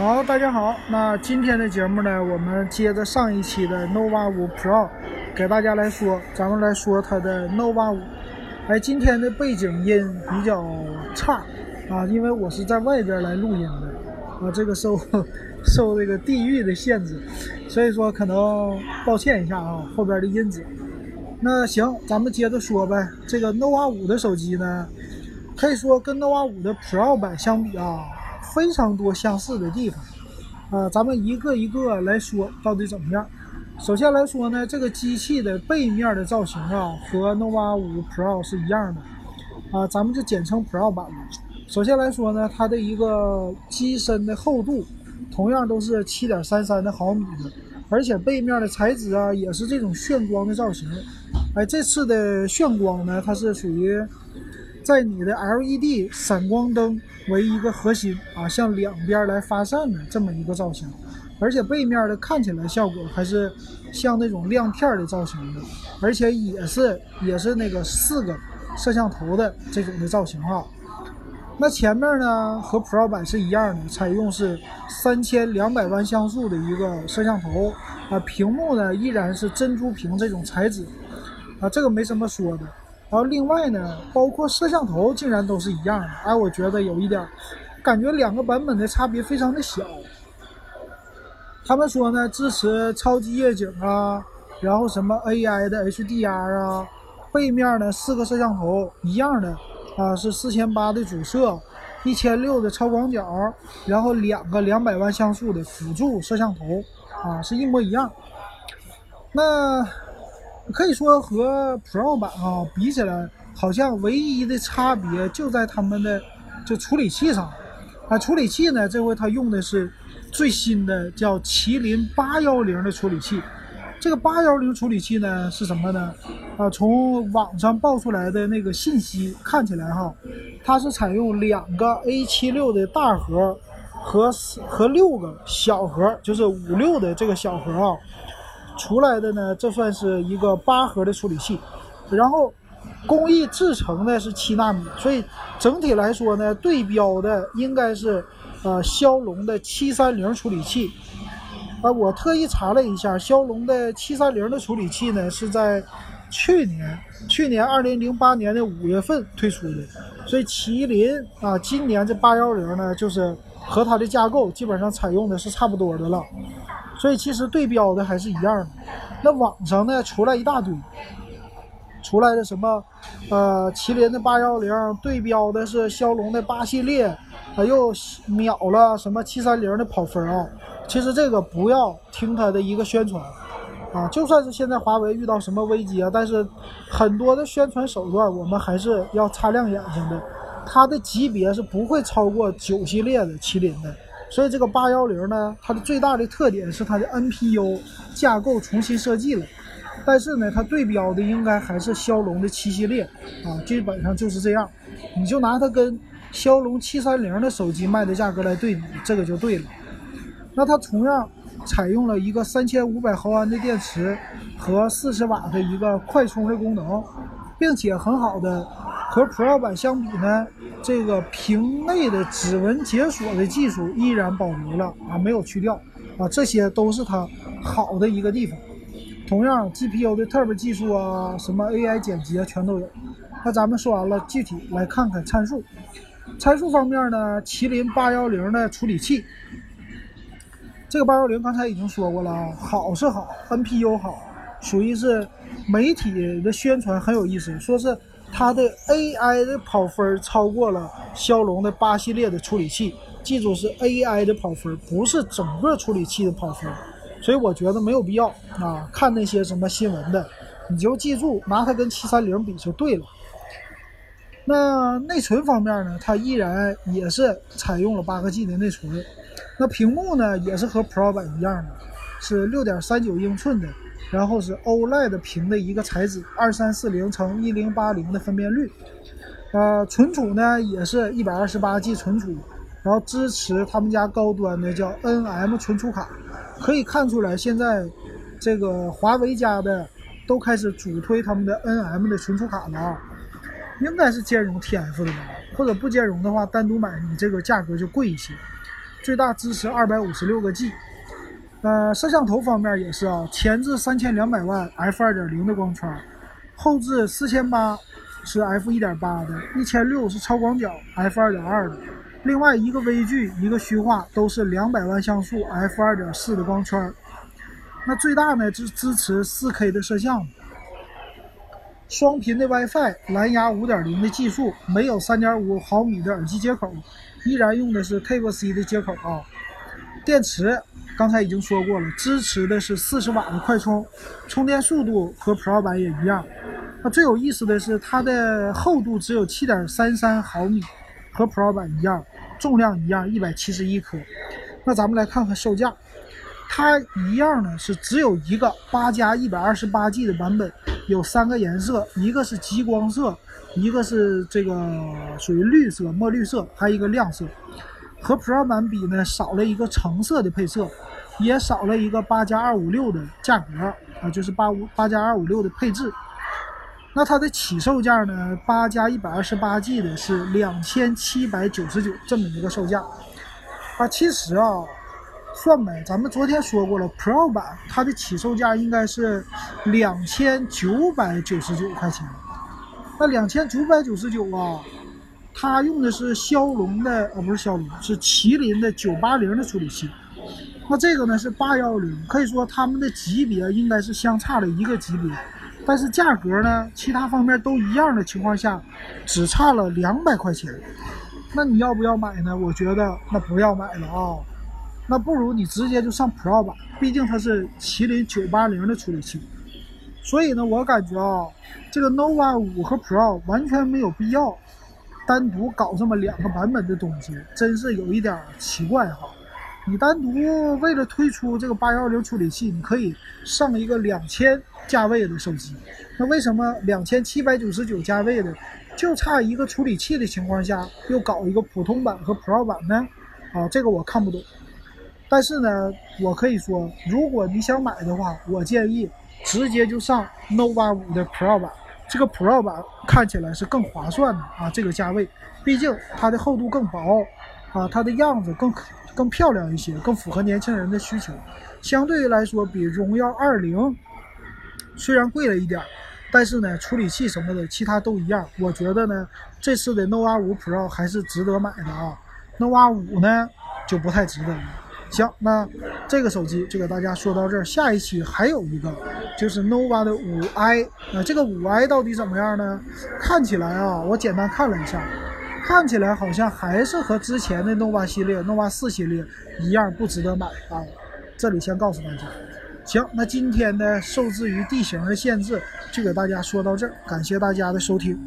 好，大家好。那今天的节目呢，我们接着上一期的 nova 5 Pro，给大家来说，咱们来说它的 nova 5。哎，今天的背景音比较差啊，因为我是在外边来录音的啊，这个受 受这个地域的限制，所以说可能抱歉一下啊，后边的音质。那行，咱们接着说呗。这个 nova 5的手机呢，可以说跟 nova 5的 Pro 版相比啊。非常多相似的地方，啊，咱们一个一个来说到底怎么样。首先来说呢，这个机器的背面的造型啊，和 nova 5 Pro 是一样的，啊，咱们就简称 Pro 版吧。首先来说呢，它的一个机身的厚度，同样都是七点三三的毫米的，而且背面的材质啊，也是这种炫光的造型。哎，这次的炫光呢，它是属于。在你的 LED 闪光灯为一个核心啊，向两边来发散的这么一个造型，而且背面的看起来效果还是像那种亮片的造型的，而且也是也是那个四个摄像头的这种的造型啊。那前面呢和 Pro 版是一样的，采用是三千两百万像素的一个摄像头啊，屏幕呢依然是珍珠屏这种材质啊，这个没什么说的。然后另外呢，包括摄像头竟然都是一样的，哎，我觉得有一点，感觉两个版本的差别非常的小。他们说呢，支持超级夜景啊，然后什么 AI 的 HDR 啊，背面呢四个摄像头一样的啊，是四千八的主摄，一千六的超广角，然后两个两百万像素的辅助摄像头啊，是一模一样。那。可以说和 Pro 版啊比起来，好像唯一的差别就在他们的就处理器上。啊，处理器呢，这回它用的是最新的叫麒麟八幺零的处理器。这个八幺零处理器呢是什么呢？啊，从网上爆出来的那个信息看起来哈，它是采用两个 A 七六的大核和和六个小核，就是五六的这个小核啊。出来的呢，这算是一个八核的处理器，然后工艺制成的是七纳米，所以整体来说呢，对标的应该是呃骁龙的七三零处理器。啊，我特意查了一下，骁龙的七三零的处理器呢是在去年，去年二零零八年的五月份推出的，所以麒麟啊，今年这八幺零呢，就是和它的架构基本上采用的是差不多的了。所以其实对标的还是一样的，那网上呢出来一大堆，出来的什么，呃，麒麟的八幺零对标的是骁龙的八系列，啊又秒了什么七三零的跑分啊。其实这个不要听它的一个宣传，啊，就算是现在华为遇到什么危机啊，但是很多的宣传手段我们还是要擦亮眼睛的，它的级别是不会超过九系列的麒麟的。所以这个八幺零呢，它的最大的特点是它的 NPU 架构重新设计了，但是呢，它对标的应该还是骁龙的七系列啊，基本上就是这样。你就拿它跟骁龙七三零的手机卖的价格来对比，这个就对了。那它同样采用了一个三千五百毫安的电池和四十瓦的一个快充的功能，并且很好的。和 Pro 版相比呢，这个屏内的指纹解锁的技术依然保留了啊，没有去掉啊，这些都是它好的一个地方。同样，GPU 的 Turbo 技术啊，什么 AI 剪辑啊，全都有。那咱们说完了，具体来看看参数。参数方面呢，麒麟八幺零的处理器，这个八幺零刚才已经说过了啊，好是好，NPU 好，属于是媒体的宣传很有意思，说是。它的 AI 的跑分超过了骁龙的八系列的处理器，记住是 AI 的跑分，不是整个处理器的跑分，所以我觉得没有必要啊。看那些什么新闻的，你就记住拿它跟七三零比就对了。那内存方面呢，它依然也是采用了八个 G 的内存。那屏幕呢，也是和 Pro 版一样的，是六点三九英寸的。然后是 OLED 屏的一个材质，二三四零乘一零八零的分辨率，呃，存储呢也是一百二十八 G 存储，然后支持他们家高端的叫 NM 存储卡，可以看出来现在这个华为家的都开始主推他们的 NM 的存储卡了啊，应该是兼容 TF 的吧，或者不兼容的话，单独买你这个价格就贵一些。最大支持二百五十六个 G。呃，摄像头方面也是啊，前置三千两百万 f 二点零的光圈，后置四千八是 f 一点八的，一千六是超广角 f 二点二的。另外一个微距，一个虚化，都是两百万像素 f 二点四的光圈。那最大呢，支支持四 K 的摄像，双频的 WiFi，蓝牙五点零的技术，没有三点五毫米的耳机接口，依然用的是 Type C 的接口啊。电池。刚才已经说过了，支持的是四十瓦的快充，充电速度和 Pro 版也一样。那最有意思的是，它的厚度只有七点三三毫米，和 Pro 版一样，重量一样，一百七十一克。那咱们来看看售价，它一样呢是只有一个八加一百二十八 G 的版本，有三个颜色，一个是极光色，一个是这个属于绿色墨绿色，还有一个亮色。和 Pro 版比呢，少了一个橙色的配色。也少了一个八加二五六的价格啊，就是八五八加二五六的配置。那它的起售价呢？八加一百二十八 G 的是两千七百九十九这么一个售价啊。其实啊，算呗，咱们昨天说过了，Pro 版它的起售价应该是两千九百九十九块钱。那两千九百九十九啊，它用的是骁龙的啊，不是骁龙，是麒麟的九八零的处理器。那这个呢是八幺零，可以说他们的级别应该是相差了一个级别，但是价格呢，其他方面都一样的情况下，只差了两百块钱。那你要不要买呢？我觉得那不要买了啊，那不如你直接就上 Pro 版，毕竟它是麒麟九八零的处理器。所以呢，我感觉啊，这个 nova 五和 Pro 完全没有必要单独搞这么两个版本的东西，真是有一点奇怪哈。你单独为了推出这个八幺零处理器，你可以上一个两千价位的手机，那为什么两千七百九十九价位的就差一个处理器的情况下，又搞一个普通版和 Pro 版呢？啊，这个我看不懂。但是呢，我可以说，如果你想买的话，我建议直接就上 nova 五的 Pro 版，这个 Pro 版看起来是更划算的啊，这个价位，毕竟它的厚度更薄，啊，它的样子更。更漂亮一些，更符合年轻人的需求。相对来说，比荣耀二零虽然贵了一点，但是呢，处理器什么的其他都一样。我觉得呢，这次的 nova 五 Pro 还是值得买的啊。nova 五呢就不太值得了。行，那这个手机就给大家说到这儿。下一期还有一个，就是 nova 的五 i。那这个五 i 到底怎么样呢？看起来啊，我简单看了一下。看起来好像还是和之前的 nova 系列、nova 四系列一样不值得买啊！这里先告诉大家。行，那今天的受制于地形的限制，就给大家说到这儿，感谢大家的收听。